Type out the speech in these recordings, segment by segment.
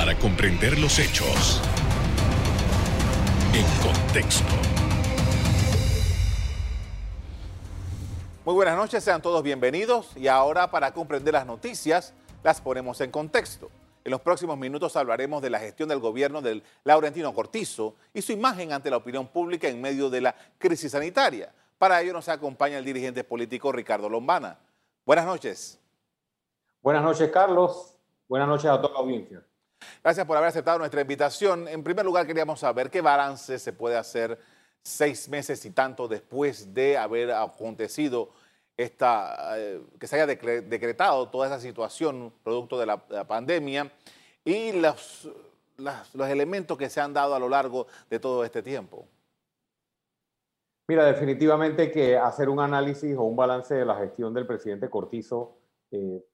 para comprender los hechos en contexto. Muy buenas noches, sean todos bienvenidos y ahora para comprender las noticias las ponemos en contexto. En los próximos minutos hablaremos de la gestión del gobierno del Laurentino Cortizo y su imagen ante la opinión pública en medio de la crisis sanitaria. Para ello nos acompaña el dirigente político Ricardo Lombana. Buenas noches. Buenas noches, Carlos. Buenas noches a toda la audiencia. Gracias por haber aceptado nuestra invitación. En primer lugar, queríamos saber qué balance se puede hacer seis meses y tanto después de haber acontecido esta, eh, que se haya decretado toda esa situación producto de la, pandemia y los, los elementos que se han dado a lo largo de todo este tiempo. Mira, definitivamente que hacer un análisis o un balance de la gestión del presidente Cortizo eh,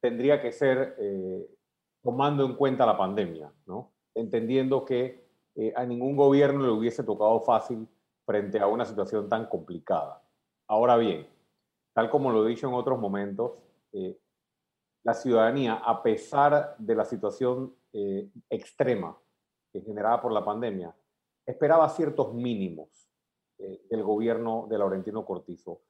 tendría que ser eh, tomando en cuenta la pandemia, ¿no? entendiendo que a ningún gobierno le hubiese tocado fácil frente a una situación tan complicada. Ahora bien, tal como lo he dicho en otros momentos, eh, la ciudadanía, a pesar de la situación eh, extrema generada por la pandemia, esperaba ciertos mínimos eh, del gobierno de Laurentino Cortizo.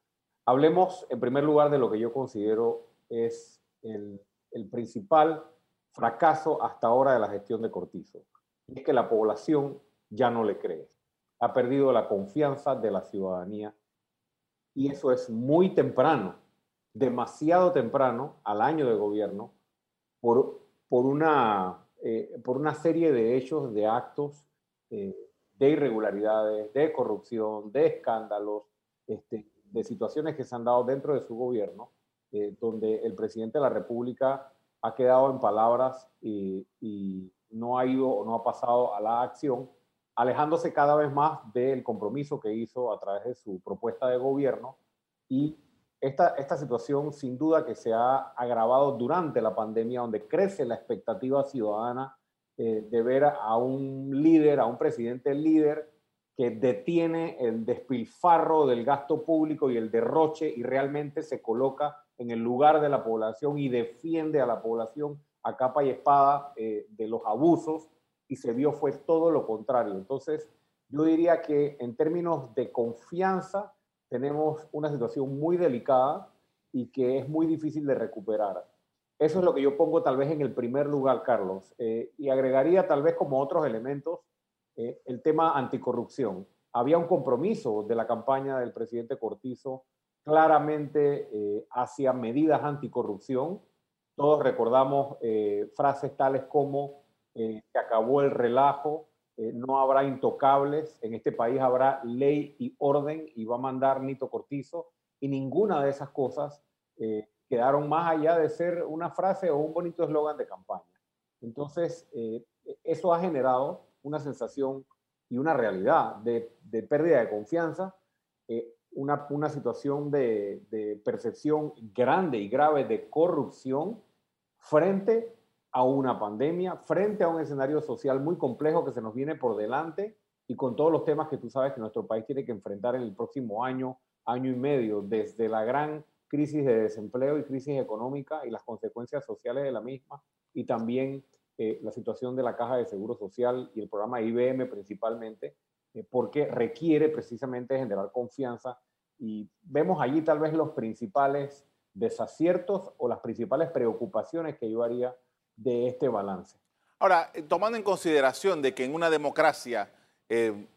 Hablemos en primer lugar de lo que yo considero es el, el principal fracaso hasta ahora de la gestión de Cortizo, es que la población ya no le cree, ha perdido la confianza de la ciudadanía. Y eso es muy temprano, demasiado temprano al año de gobierno, por, por, una, eh, por una serie de hechos, de actos, eh, de irregularidades, de corrupción, de escándalos, este, de situaciones que se han dado dentro de su gobierno, eh, donde el presidente de la República ha quedado en palabras y, no ha ido o no ha pasado a la acción alejándose cada vez más del compromiso que hizo a través de su propuesta de gobierno. Y esta, esta situación sin duda que se ha agravado durante la pandemia, donde crece la expectativa ciudadana eh, de ver a un líder, a un presidente líder que detiene el despilfarro del gasto público y el derroche y realmente se coloca en el lugar de la población y defiende a la población a capa y espada eh, de los abusos y se vio fue todo lo contrario. Entonces, yo diría que en términos de confianza tenemos una situación muy delicada y que es muy difícil de recuperar. Eso es lo que yo pongo tal vez en el primer lugar, Carlos. Eh, y agregaría tal vez como otros elementos eh, el tema anticorrupción. Había un compromiso de la campaña del presidente Cortizo claramente eh, hacia medidas anticorrupción. Todos recordamos frases tales como eh, se acabó el relajo, eh, no habrá intocables, en este país habrá ley y orden y va a mandar Nito Cortizo y ninguna de esas cosas eh, quedaron más allá de ser una frase o un bonito eslogan de campaña. Entonces, eso ha generado una sensación y una realidad de, pérdida de confianza, una, una, situación de percepción grande y grave de corrupción frente a una pandemia, frente a un escenario social muy complejo que se nos viene por delante y con todos los temas que tú sabes que nuestro país tiene que enfrentar en el próximo año, año y medio, desde la gran crisis de desempleo y crisis económica y las consecuencias sociales de la misma, y también eh, la situación de la Caja de Seguro Social y el programa IBM principalmente, eh, porque requiere precisamente generar confianza y vemos allí tal vez los principales desaciertos o las principales preocupaciones que yo haría de este balance. Ahora, eh, tomando en consideración de que en una democracia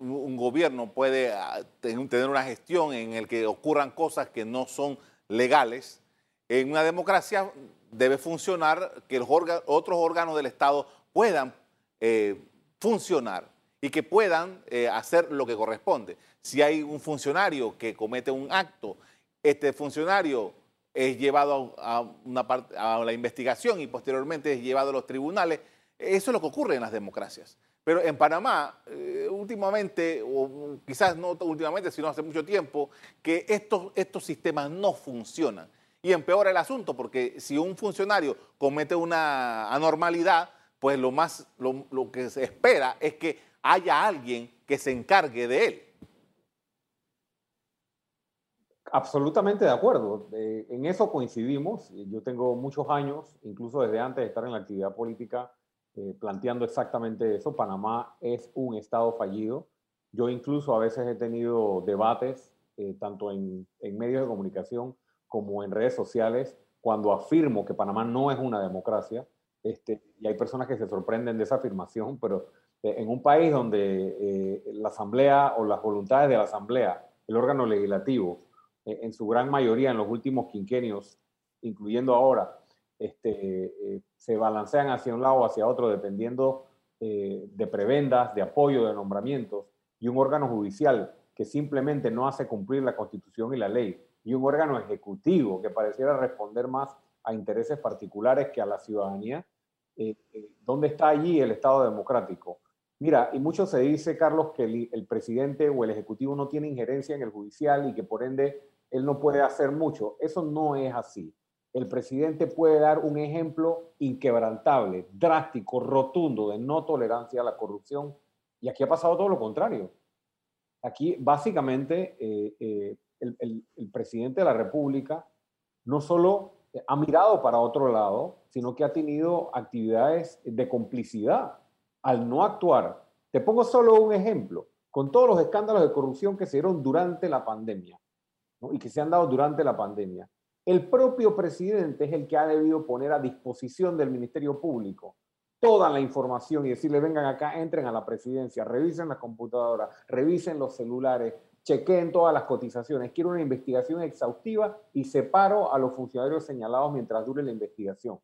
un gobierno puede ah, tener una gestión en el que ocurran cosas que no son legales, en una democracia debe funcionar que los otros órganos del Estado puedan eh, funcionar y que puedan hacer lo que corresponde. Si hay un funcionario que comete un acto, este funcionario es llevado a, una la investigación y posteriormente es llevado a los tribunales. Eso es lo que ocurre en las democracias. Pero en Panamá, eh, últimamente, o quizás no últimamente, sino hace mucho tiempo, que estos, estos sistemas no funcionan. Y empeora el asunto, porque si un funcionario comete una anormalidad, pues lo, más, lo, que se espera es que haya alguien que se encargue de él. Absolutamente de acuerdo. en eso coincidimos. Yo tengo muchos años, incluso desde antes de estar en la actividad política, eh, planteando exactamente eso. Panamá es un Estado fallido. Yo incluso a veces he tenido debates, eh, tanto en, medios de comunicación como en redes sociales, cuando afirmo que Panamá no es una democracia. Este, y hay personas que se sorprenden de esa afirmación, pero eh, en un país donde la Asamblea o las voluntades de la Asamblea, el órgano legislativo, en su gran mayoría en los últimos quinquenios, incluyendo ahora, este, eh, se balancean hacia un lado o hacia otro dependiendo eh, de prebendas, de apoyo, de nombramientos, y un órgano judicial que simplemente no hace cumplir la constitución y la ley, y un órgano ejecutivo que pareciera responder más a intereses particulares que a la ciudadanía, eh, ¿dónde está allí el Estado democrático? Mira, y mucho se dice, Carlos, que el, el, presidente o el ejecutivo no tiene injerencia en el judicial y que por ende él no puede hacer mucho. Eso no es así el presidente puede dar un ejemplo inquebrantable, drástico, rotundo de no tolerancia a la corrupción. Y aquí ha pasado todo lo contrario. Aquí básicamente eh, eh, el, presidente de la República no solo ha mirado para otro lado, sino que ha tenido actividades de complicidad al no actuar. Te pongo solo un ejemplo, con todos los escándalos de corrupción que se dieron durante la pandemia y que se han dado durante la pandemia. El propio presidente es el que ha debido poner a disposición del Ministerio Público toda la información y decirle, vengan acá, entren a la presidencia, revisen la computadora, revisen los celulares, chequeen todas las cotizaciones. Quiero una investigación exhaustiva y separo a los funcionarios señalados mientras dure la investigación.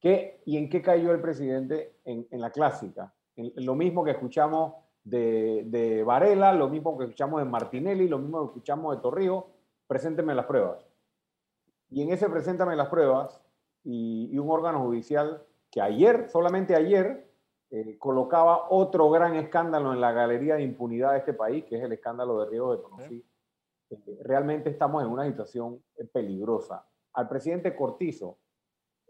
¿Qué, ¿Y en qué cayó el presidente? En, la clásica. En, lo mismo que escuchamos de, de Varela, lo mismo que escuchamos de Martinelli, lo mismo que escuchamos de Torrijos. Presénteme las pruebas. Y en ese preséntame las pruebas y, un órgano judicial que ayer, solamente ayer, eh, colocaba otro gran escándalo en la galería de impunidad de este país, que es el escándalo de Río de Tonosí. Eh, realmente estamos en una situación eh, peligrosa. Al presidente Cortizo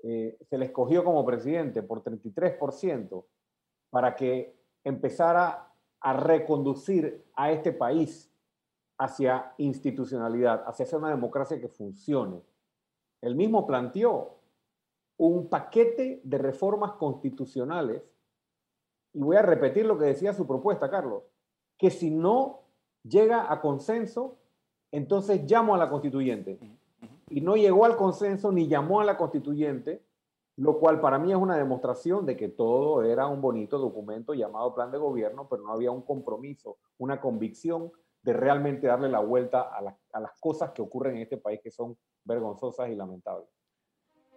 se le escogió como presidente por 33% para que empezara a reconducir a este país hacia institucionalidad, hacia una democracia que funcione. Él mismo planteó un paquete de reformas constitucionales, y voy a repetir lo que decía su propuesta, Carlos, que si no llega a consenso, entonces llamo a la constituyente. Y no llegó al consenso ni llamó a la constituyente, lo cual para mí es una demostración de que todo era un bonito documento llamado plan de gobierno, pero no había un compromiso, una convicción de realmente darle la vuelta a, las cosas que ocurren en este país que son vergonzosas y lamentables.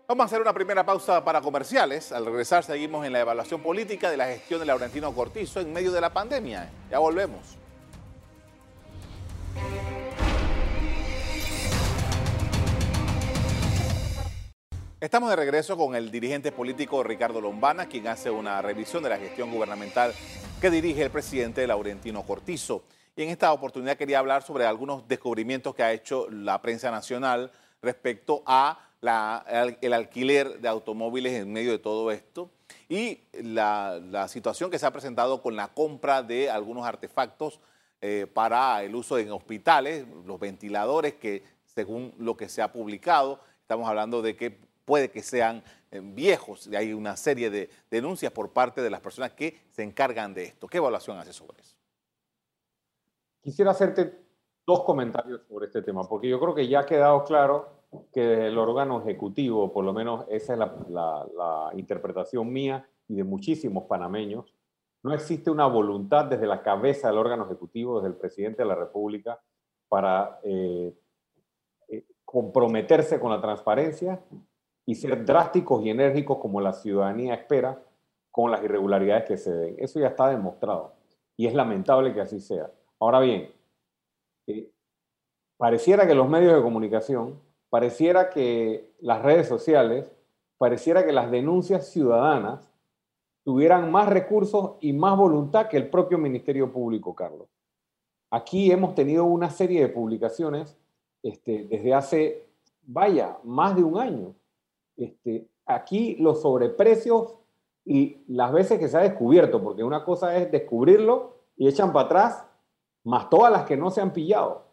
Vamos a hacer una primera pausa para comerciales. Al regresar seguimos en la evaluación política de la gestión de Laurentino Cortizo en medio de la pandemia. Ya volvemos. Estamos de regreso con el dirigente político Ricardo Lombana, quien hace una revisión de la gestión gubernamental que dirige el presidente Laurentino Cortizo. Y en esta oportunidad quería hablar sobre algunos descubrimientos que ha hecho la prensa nacional respecto a el alquiler de automóviles en medio de todo esto y la, situación que se ha presentado con la compra de algunos artefactos eh, para el uso en hospitales, los ventiladores que según lo que se ha publicado, estamos hablando de que puede que sean eh, viejos y hay una serie de denuncias por parte de las personas que se encargan de esto. ¿Qué evaluación hace sobre eso? Quisiera hacerte dos comentarios sobre este tema, porque yo creo que ya ha quedado claro que el órgano ejecutivo, por lo menos esa es la, interpretación mía y de muchísimos panameños, no existe una voluntad desde la cabeza del órgano ejecutivo, desde el presidente de la República, para eh, eh, comprometerse con la transparencia y ser drásticos y enérgicos como la ciudadanía espera con las irregularidades que se den. Eso ya está demostrado y es lamentable que así sea. Ahora bien, eh, pareciera que los medios de comunicación, pareciera que las redes sociales, pareciera que las denuncias ciudadanas tuvieran más recursos y más voluntad que el propio Ministerio Público, Carlos. Aquí hemos tenido una serie de publicaciones este, desde hace, vaya, más de un año. Este, aquí los sobreprecios y las veces que se ha descubierto, porque una cosa es descubrirlo y echan para atrás más todas las que no se han pillado.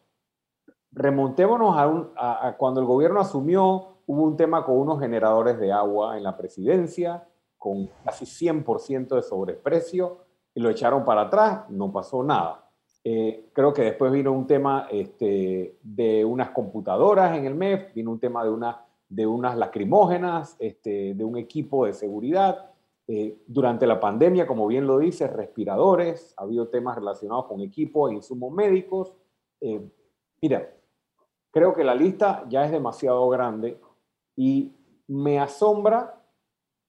Remontémonos a, cuando el gobierno asumió, hubo un tema con unos generadores de agua en la presidencia, con casi 100% de sobreprecio y lo echaron para atrás, no pasó nada. Eh, creo que después vino un tema este, de unas computadoras en el MEF, vino un tema de, una, de unas lacrimógenas, este, de un equipo de seguridad. Eh, durante la pandemia, como bien lo dice, respiradores, ha habido temas relacionados con equipos e insumos médicos. Eh, mira, creo que la lista ya es demasiado grande y me asombra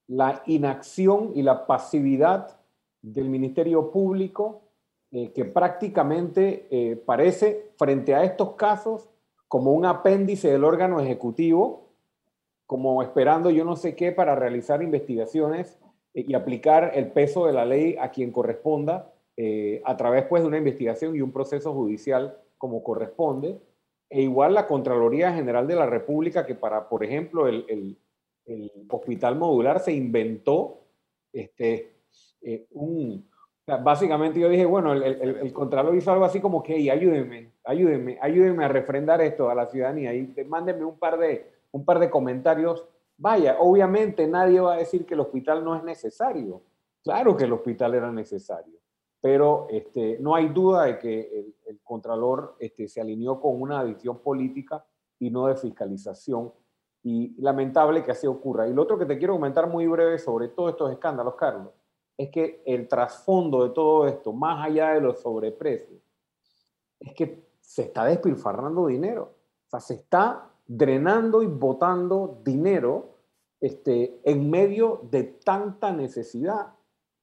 la inacción y la pasividad del Ministerio Público eh, que prácticamente eh, parece, frente a estos casos, como un apéndice del órgano ejecutivo, como esperando yo no sé qué para realizar investigaciones eh, y aplicar el peso de la ley a quien corresponda a través pues, de una investigación y un proceso judicial como corresponde. E igual la Contraloría General de la República, que para, por ejemplo, el, el, hospital modular se inventó este, un, básicamente yo dije, bueno, el, el, Contralor hizo algo así como que, ayúdenme, ayúdenme, ayúdenme a refrendar esto a la ciudadanía y mándenme un par de, un par de comentarios. Vaya, obviamente nadie va a decir que el hospital no es necesario. Claro que el hospital era necesario, pero este, no hay duda de que el, el Contralor este, se alineó con una adición política y no de fiscalización. Y lamentable que así ocurra. Y lo otro que te quiero comentar muy breve sobre todos estos escándalos, Carlos, es que el trasfondo de todo esto, más allá de los sobreprecios, es que se está despilfarrando dinero. O sea, se está drenando y botando dinero este, en medio de tanta necesidad,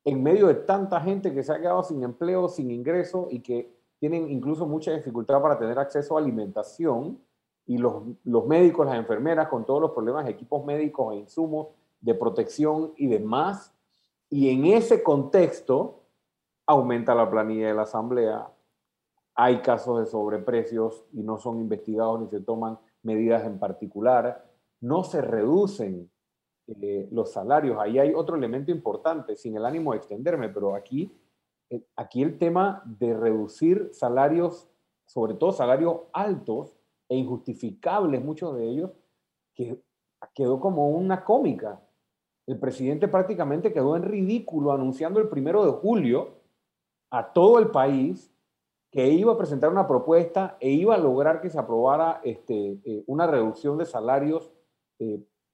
en medio de tanta gente que se ha quedado sin empleo, sin ingreso y que tienen incluso mucha dificultad para tener acceso a alimentación y los, médicos, las enfermeras con todos los problemas, equipos médicos e insumos de protección y demás, y en ese contexto aumenta la planilla de la Asamblea, hay casos de sobreprecios y no son investigados ni se toman medidas en particular, no se reducen eh, los salarios. Ahí hay otro elemento importante, sin el ánimo de extenderme, pero aquí, eh, aquí el tema de reducir salarios, sobre todo salarios altos e injustificables, muchos de ellos, que quedó como una cómica el presidente prácticamente quedó en ridículo anunciando el primero de julio a todo el país que iba a presentar una propuesta e iba a lograr que se aprobara este, eh, una reducción de salarios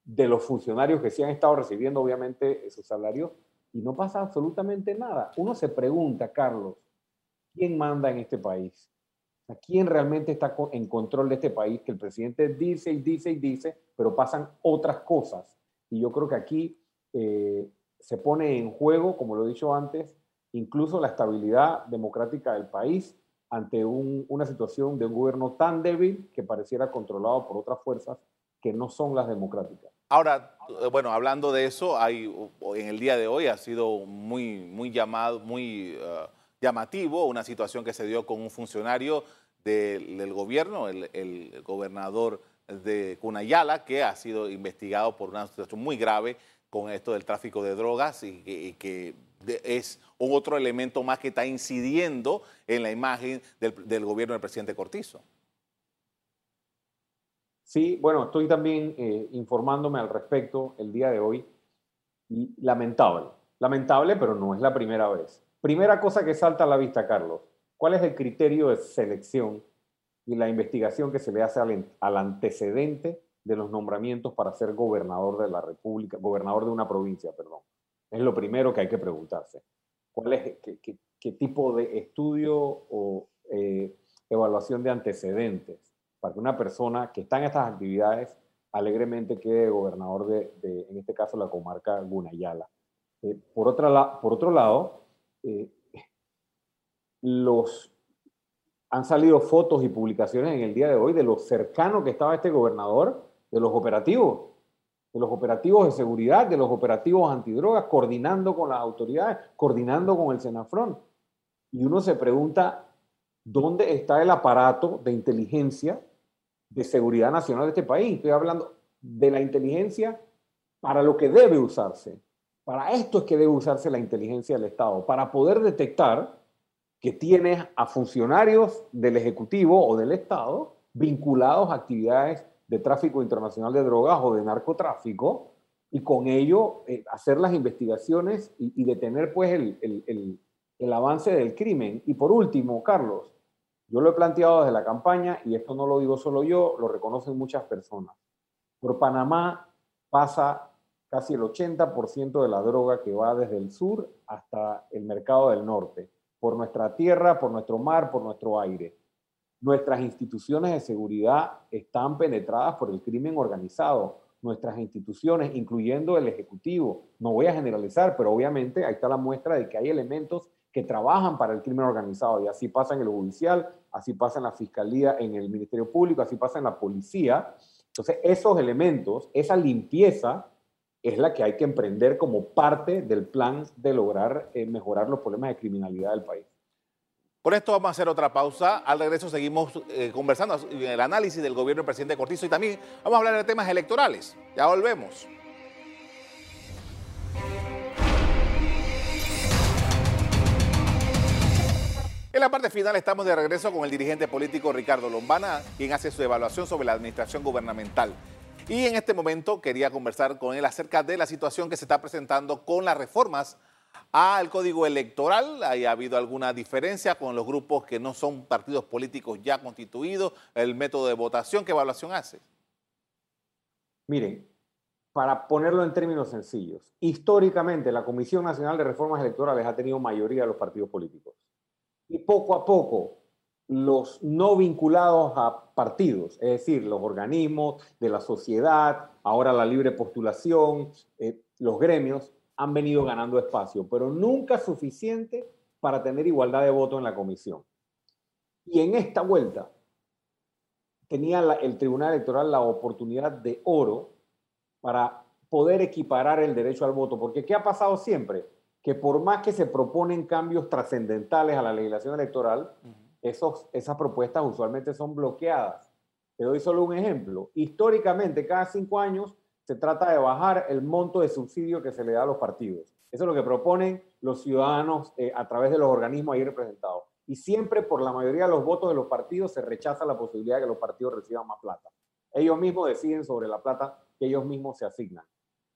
de los funcionarios que sí han estado recibiendo, obviamente, esos salarios, y no pasa absolutamente nada. Uno se pregunta, Carlos, ¿quién manda en este país? ¿A quién realmente está en control de este país? Que el presidente dice y dice y dice, pero pasan otras cosas. Y yo creo que aquí eh, se pone en juego, como lo he dicho antes, incluso la estabilidad democrática del país ante una situación de un gobierno tan débil que pareciera controlado por otras fuerzas que no son las democráticas. Ahora, eh, bueno, hablando de eso, hay, en el día de hoy ha sido muy, muy llamado, muy uh, llamativo una situación que se dio con un funcionario del, gobierno, el, gobernador de Cunayala, que ha sido investigado por una situación muy grave con esto del tráfico de drogas y que, es otro elemento más que está incidiendo en la imagen del, gobierno del presidente Cortizo. Sí, bueno, estoy también eh, informándome al respecto el día de hoy y lamentable, lamentable, pero no es la primera vez. Primera cosa que salta a la vista, Carlos, ¿cuál es el criterio de selección y la investigación que se le hace al antecedente de los nombramientos para ser gobernador de la República, gobernador de una provincia, perdón. Es lo primero que hay que preguntarse. ¿Cuál es, qué, tipo de estudio o eh, evaluación de antecedentes para que una persona que está en estas actividades alegremente quede gobernador de, en este caso, la comarca Gunayala? Eh, por, otra por otro lado, eh, los, han salido fotos y publicaciones en el día de hoy de lo cercano que estaba este gobernador de los operativos, de los operativos de seguridad, de los operativos antidrogas, coordinando con las autoridades, coordinando con el Senafrón. Y uno se pregunta, ¿dónde está el aparato de inteligencia de seguridad nacional de este país? Estoy hablando de la inteligencia para lo que debe usarse. Para esto es que debe usarse la inteligencia del Estado, para poder detectar que tienes a funcionarios del Ejecutivo o del Estado vinculados a actividades de tráfico internacional de drogas o de narcotráfico y con ello eh, hacer las investigaciones y, detener pues el, el avance del crimen. Y por último, Carlos, yo lo he planteado desde la campaña y esto no lo digo solo yo, lo reconocen muchas personas. Por Panamá pasa casi el 80% de la droga que va desde el sur hasta el mercado del norte, por nuestra tierra, por nuestro mar, por nuestro aire. Nuestras instituciones de seguridad están penetradas por el crimen organizado. Nuestras instituciones, incluyendo el Ejecutivo, no voy a generalizar, pero obviamente ahí está la muestra de que hay elementos que trabajan para el crimen organizado y así pasa en el judicial, así pasa en la fiscalía, en el Ministerio Público, así pasa en la policía. Entonces, esos elementos, esa limpieza es la que hay que emprender como parte del plan de lograr eh, mejorar los problemas de criminalidad del país. Por esto vamos a hacer otra pausa. Al regreso seguimos eh, conversando en el análisis del gobierno del presidente Cortizo y también vamos a hablar de temas electorales. Ya volvemos. En la parte final estamos de regreso con el dirigente político Ricardo Lombana, quien hace su evaluación sobre la administración gubernamental. Y en este momento quería conversar con él acerca de la situación que se está presentando con las reformas al código electoral. ¿Ha habido alguna diferencia con los grupos que no son partidos políticos ya constituidos? ¿El método de votación? ¿Qué evaluación hace? Miren, para ponerlo en términos sencillos, históricamente la Comisión Nacional de Reformas Electorales ha tenido mayoría de los partidos políticos y poco a poco los no vinculados a partidos, es decir, los organismos de la sociedad, ahora la libre postulación, eh, los gremios, han venido ganando espacio, pero nunca suficiente para tener igualdad de voto en la comisión. Y en esta vuelta tenía el Tribunal Electoral la oportunidad de oro para poder equiparar el derecho al voto, porque ¿qué ha pasado siempre? Que por más que se proponen cambios trascendentales a la legislación electoral, esos, esas propuestas usualmente son bloqueadas. Te doy solo un ejemplo. Históricamente, cada cinco años se trata de bajar el monto de subsidio que se le da a los partidos. Eso es lo que proponen los ciudadanos eh, a través de los organismos ahí representados. Y siempre por la mayoría de los votos de los partidos se rechaza la posibilidad de que los partidos reciban más plata. Ellos mismos deciden sobre la plata que ellos mismos se asignan.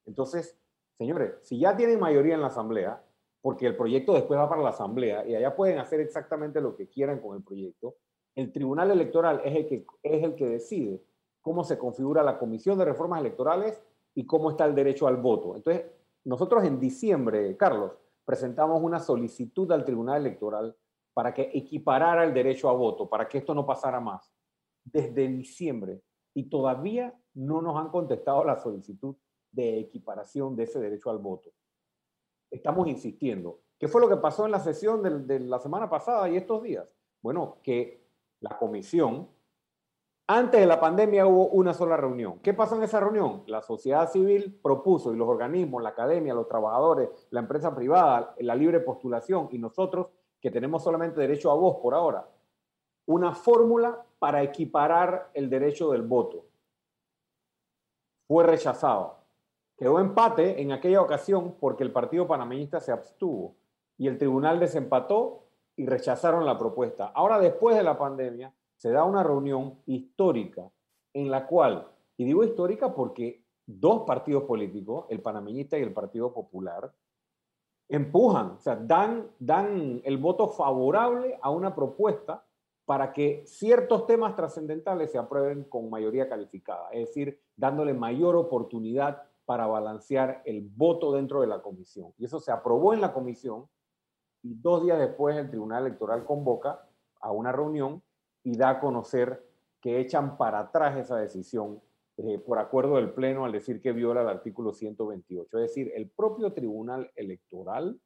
Entonces, Señores, si ya tienen mayoría en la Asamblea, porque el proyecto después va para la Asamblea y allá pueden hacer exactamente lo que quieran con el proyecto, el Tribunal Electoral es el que, es el que decide cómo se configura la Comisión de Reformas Electorales y cómo está el derecho al voto. Entonces, nosotros en diciembre, Carlos, presentamos una solicitud al Tribunal Electoral para que equiparara el derecho a voto, para que esto no pasara más, desde diciembre. Y todavía no nos han contestado la solicitud de equiparación de ese derecho al voto. Estamos insistiendo. ¿Qué fue lo que pasó en la sesión de, la semana pasada y estos días? Bueno, que la comisión, antes de la pandemia hubo una sola reunión. ¿Qué pasó en esa reunión? La sociedad civil propuso y los organismos, la academia, los trabajadores, la empresa privada, la libre postulación y nosotros, que tenemos solamente derecho a voz por ahora, una fórmula para equiparar el derecho del voto. Fue rechazado. Quedó empate en aquella ocasión porque el partido panameñista se abstuvo y el tribunal desempató y rechazaron la propuesta. Ahora, después de la pandemia, se da una reunión histórica en la cual, y digo histórica porque dos partidos políticos, el panameñista y el Partido Popular, empujan, o sea, dan, dan el voto favorable a una propuesta para que ciertos temas trascendentales se aprueben con mayoría calificada, es decir, dándole mayor oportunidad para balancear el voto dentro de la comisión. Y eso se aprobó en la comisión y dos días después el Tribunal Electoral convoca a una reunión y da a conocer que echan para atrás esa decisión eh, por acuerdo del Pleno al decir que viola el artículo 128. Es decir, el propio Tribunal Electoral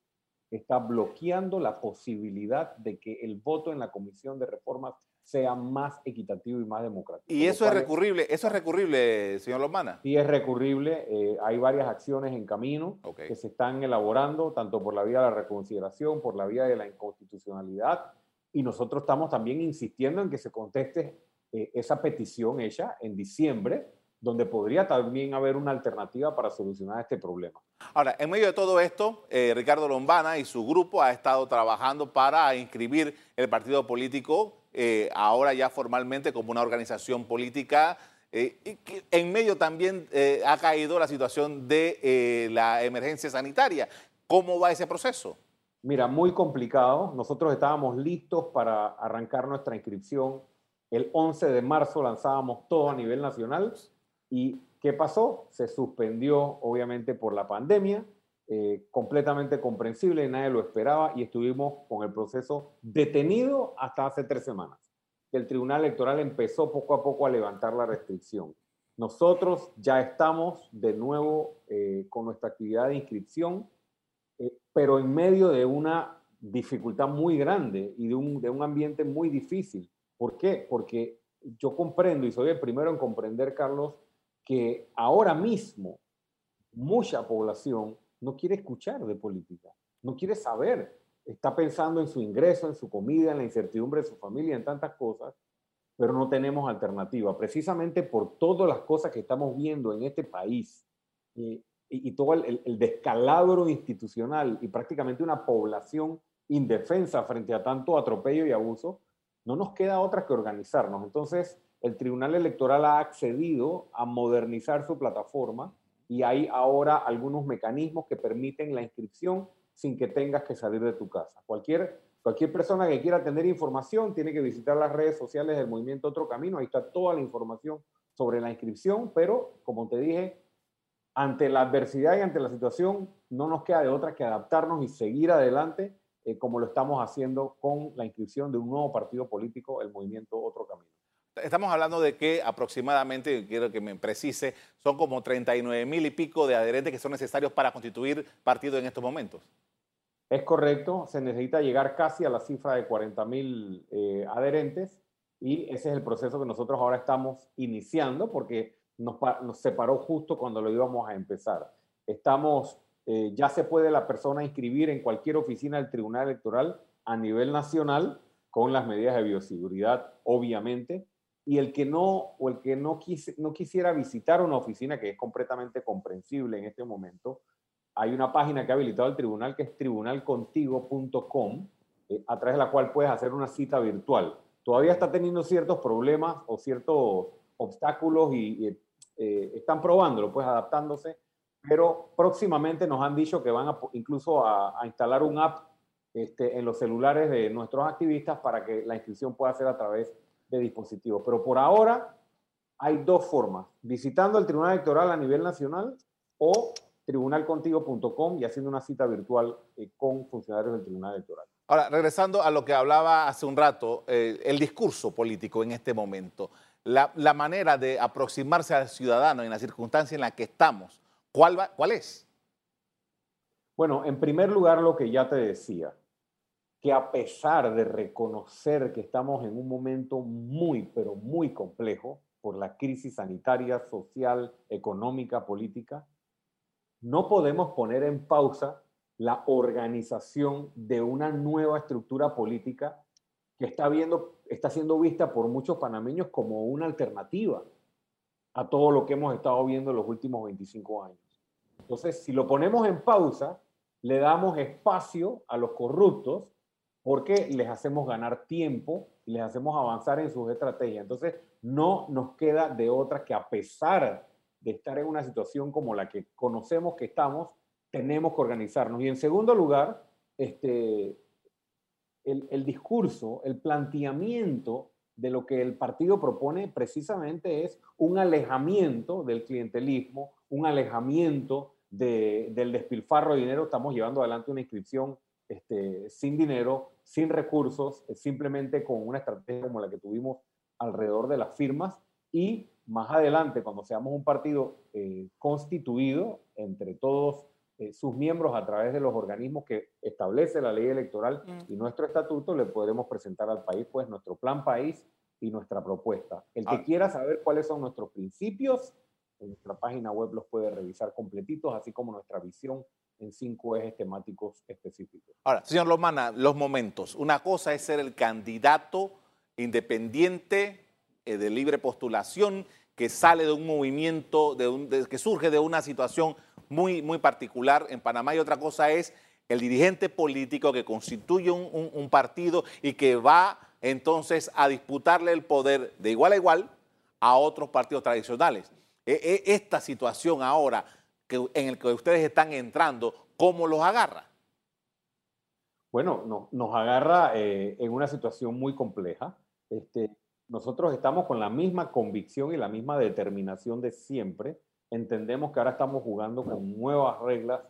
está bloqueando la posibilidad de que el voto en la Comisión de Reformas sea más equitativo y más democrático. ¿Y eso es recurrible? ¿Eso es recurrible, señor Lomana? Sí, es recurrible. Eh, hay varias acciones en camino que se están elaborando, tanto por la vía de la reconsideración, por la vía de la inconstitucionalidad, y nosotros estamos también insistiendo en que se conteste eh, esa petición hecha en diciembre, donde podría también haber una alternativa para solucionar este problema. Ahora, en medio de todo esto, eh, Ricardo Lombana y su grupo ha estado trabajando para inscribir el partido político eh, ahora ya formalmente como una organización política Eh, y que en medio también eh, ha caído la situación de eh, la emergencia sanitaria. ¿Cómo va ese proceso? Mira, muy complicado. Nosotros estábamos listos para arrancar nuestra inscripción. El 11 de marzo lanzábamos todo a nivel nacional. ¿Y qué pasó? Se suspendió, obviamente, por la pandemia. Completamente comprensible, nadie lo esperaba y estuvimos con el proceso detenido hasta hace tres semanas el Tribunal Electoral empezó poco a poco a levantar la restricción. Nosotros ya estamos de nuevo eh, con nuestra actividad de inscripción, eh, pero en medio de una dificultad muy grande y de un, de un ambiente muy difícil. ¿Por qué? Porque yo comprendo, y soy el primero en comprender, Carlos, que ahora mismo mucha población no quiere escuchar de política, no quiere saber está pensando en su ingreso, en su comida, en la incertidumbre de su familia, en tantas cosas, pero no tenemos alternativa. Precisamente por todas las cosas que estamos viendo en este país y, todo el, descalabro institucional y prácticamente una población indefensa frente a tanto atropello y abuso, no nos queda otra que organizarnos. Entonces, el Tribunal Electoral ha accedido a modernizar su plataforma y hay ahora algunos mecanismos que permiten la inscripción sin que tengas que salir de tu casa. Cualquier, cualquier persona que quiera tener información tiene que visitar las redes sociales del movimiento Otro Camino, ahí está toda la información sobre la inscripción, pero como te dije, ante la adversidad y ante la situación no nos queda de otra que adaptarnos y seguir adelante eh, como lo estamos haciendo con la inscripción de un nuevo partido político, el movimiento Otro Camino. Estamos hablando de que aproximadamente, quiero que me precise, son como 39 mil y pico de adherentes que son necesarios para constituir partido en estos momentos. Es correcto, se necesita llegar casi a la cifra de 40 mil eh, adherentes y ese es el proceso que nosotros ahora estamos iniciando porque nos, separó justo cuando lo íbamos a empezar. Estamos, eh, ya se puede la persona inscribir en cualquier oficina del Tribunal Electoral a nivel nacional con las medidas de bioseguridad, obviamente, y el que no o el que no, no quisiera visitar una oficina que es completamente comprensible en este momento, hay una página que ha habilitado el tribunal que es tribunalcontigo.com, eh, a través de la cual puedes hacer una cita virtual. Todavía está teniendo ciertos problemas o ciertos obstáculos y, eh, están probándolo, pues adaptándose, pero próximamente nos han dicho que van a, incluso a, instalar un app este, en los celulares de nuestros activistas para que la inscripción pueda ser a través de dispositivos. Pero por ahora hay dos formas, visitando el Tribunal Electoral a nivel nacional o tribunalcontigo.com y haciendo una cita virtual eh, con funcionarios del Tribunal Electoral. Ahora, regresando a lo que hablaba hace un rato, eh, el discurso político en este momento, la, manera de aproximarse al ciudadano en la circunstancia en la que estamos, ¿cuál, ¿cuál es? Bueno, en primer lugar, lo que ya te decía, que a pesar de reconocer que estamos en un momento muy, pero muy complejo por la crisis sanitaria, social, económica, política, no podemos poner en pausa la organización de una nueva estructura política que está, viendo, está siendo vista por muchos panameños como una alternativa a todo lo que hemos estado viendo en los últimos 25 años. Entonces, si lo ponemos en pausa, le damos espacio a los corruptos porque les hacemos ganar tiempo y les hacemos avanzar en sus estrategias. Entonces, no nos queda de otra que a pesar de estar en una situación como la que conocemos que estamos, tenemos que organizarnos. Y en segundo lugar, este, el, discurso, el planteamiento de lo que el partido propone precisamente es un alejamiento del clientelismo, un alejamiento de, del despilfarro de dinero. Estamos llevando adelante una inscripción este, sin dinero, sin recursos, simplemente con una estrategia como la que tuvimos alrededor de las firmas y más adelante, cuando seamos un partido eh, constituido entre todos eh, sus miembros a través de los organismos que establece la ley electoral y nuestro estatuto, le podremos presentar al país pues nuestro plan país y nuestra propuesta. El que ah. quiera saber cuáles son nuestros principios, en nuestra página web los puede revisar completitos, así como nuestra visión en cinco ejes temáticos específicos. Ahora, señor Lomana, los momentos. Una cosa es ser el candidato independiente eh, de libre postulación que sale de un movimiento, que surge de una situación muy, muy particular en Panamá y otra cosa es el dirigente político que constituye un, partido y que va entonces a disputarle el poder de igual a igual a otros partidos tradicionales. E, e, esta situación ahora que, en la que ustedes están entrando, ¿cómo los agarra? Bueno, nos agarra eh, en una situación muy compleja. Este, nosotros estamos con la misma convicción y la misma determinación de siempre. Entendemos que ahora estamos jugando con nuevas reglas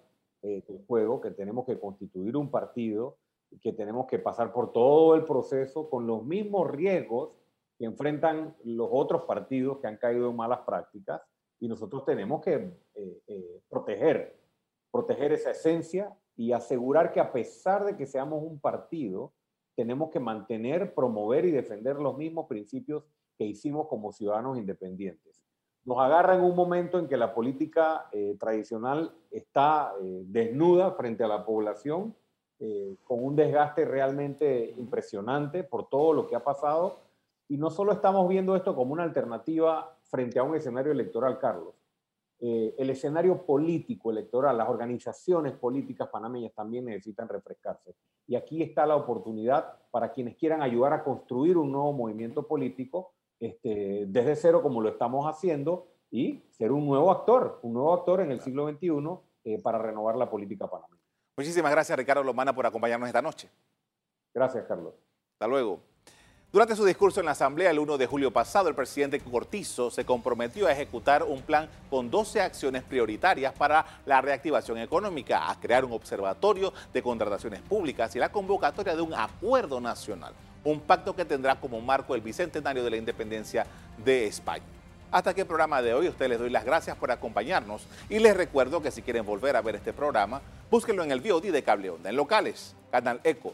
eh, de juego, que tenemos que constituir un partido, que tenemos que pasar por todo el proceso con los mismos riesgos que enfrentan los otros partidos que han caído en malas prácticas y nosotros tenemos que eh, eh, proteger, proteger esa esencia y asegurar que a pesar de que seamos un partido, tenemos que mantener, promover y defender los mismos principios que hicimos como ciudadanos independientes. Nos agarra en un momento en que la política eh, tradicional está desnuda frente a la población, con un desgaste realmente impresionante por todo lo que ha pasado y no solo estamos viendo esto como una alternativa frente a un escenario electoral, Carlos. Eh, el escenario político electoral, las organizaciones políticas panameñas también necesitan refrescarse. Y aquí está la oportunidad para quienes quieran ayudar a construir un nuevo movimiento político este, desde cero, como lo estamos haciendo, y ser un nuevo actor, un nuevo actor en el siglo XXI eh, para renovar la política panameña. Muchísimas gracias, Ricardo Lomana, por acompañarnos esta noche. Gracias, Carlos. Hasta luego. Durante su discurso en la Asamblea el 1 de julio pasado, el presidente Cortizo se comprometió a ejecutar un plan con 12 acciones prioritarias para la reactivación económica, a crear un observatorio de contrataciones públicas y la convocatoria de un acuerdo nacional, un pacto que tendrá como marco el bicentenario de la independencia de España. Hasta aquí el programa de hoy, ustedes les doy las gracias por acompañarnos y les recuerdo que si quieren volver a ver este programa, búsquenlo en el VOD de Cable Onda, en locales, Canal Eco,